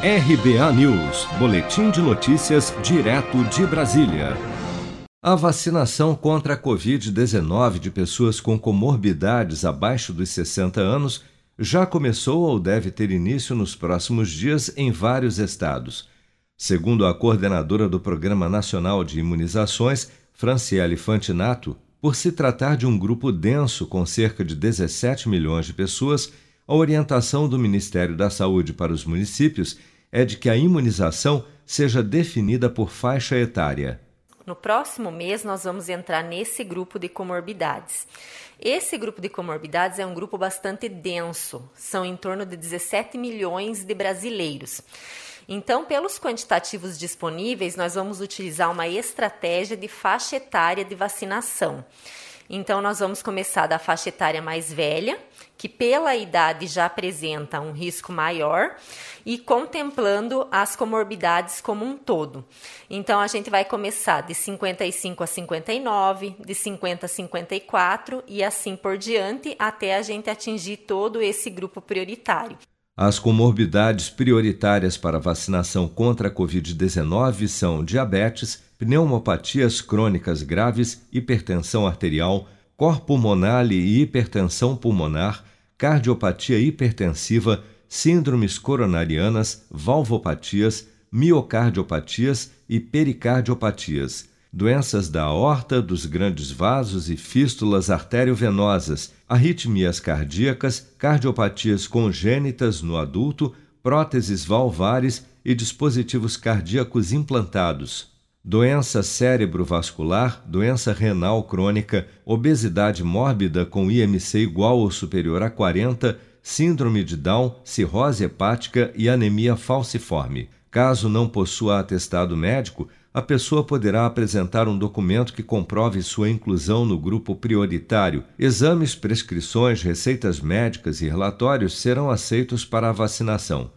RBA News, Boletim de Notícias, direto de Brasília. A vacinação contra a Covid-19 de pessoas com comorbidades abaixo dos 60 anos já começou ou deve ter início nos próximos dias em vários estados. Segundo a coordenadora do Programa Nacional de Imunizações, Franciele Fantinato, por se tratar de um grupo denso com cerca de 17 milhões de pessoas, a orientação do Ministério da Saúde para os municípios é de que a imunização seja definida por faixa etária. No próximo mês, nós vamos entrar nesse grupo de comorbidades. Esse grupo de comorbidades é um grupo bastante denso, são em torno de 17 milhões de brasileiros. Então, pelos quantitativos disponíveis, nós vamos utilizar uma estratégia de faixa etária de vacinação. Então, nós vamos começar da faixa etária mais velha, que pela idade já apresenta um risco maior, e contemplando as comorbidades como um todo. Então, a gente vai começar de 55 a 59, de 50 a 54 e assim por diante, até a gente atingir todo esse grupo prioritário. As comorbidades prioritárias para vacinação contra a Covid-19 são diabetes, pneumopatias crônicas graves, hipertensão arterial, cor pulmonar e hipertensão pulmonar, cardiopatia hipertensiva, síndromes coronarianas, valvopatias, miocardiopatias e pericardiopatias doenças da aorta, dos grandes vasos e fístulas arteriovenosas, arritmias cardíacas, cardiopatias congênitas no adulto, próteses valvares e dispositivos cardíacos implantados. Doença cerebrovascular, doença renal crônica, obesidade mórbida com IMC igual ou superior a 40, síndrome de Down, cirrose hepática e anemia falciforme. Caso não possua atestado médico, a pessoa poderá apresentar um documento que comprove sua inclusão no grupo prioritário. Exames, prescrições, receitas médicas e relatórios serão aceitos para a vacinação.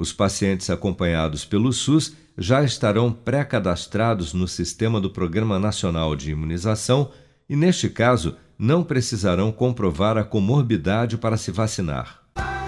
Os pacientes acompanhados pelo SUS já estarão pré-cadastrados no sistema do Programa Nacional de Imunização e, neste caso, não precisarão comprovar a comorbidade para se vacinar.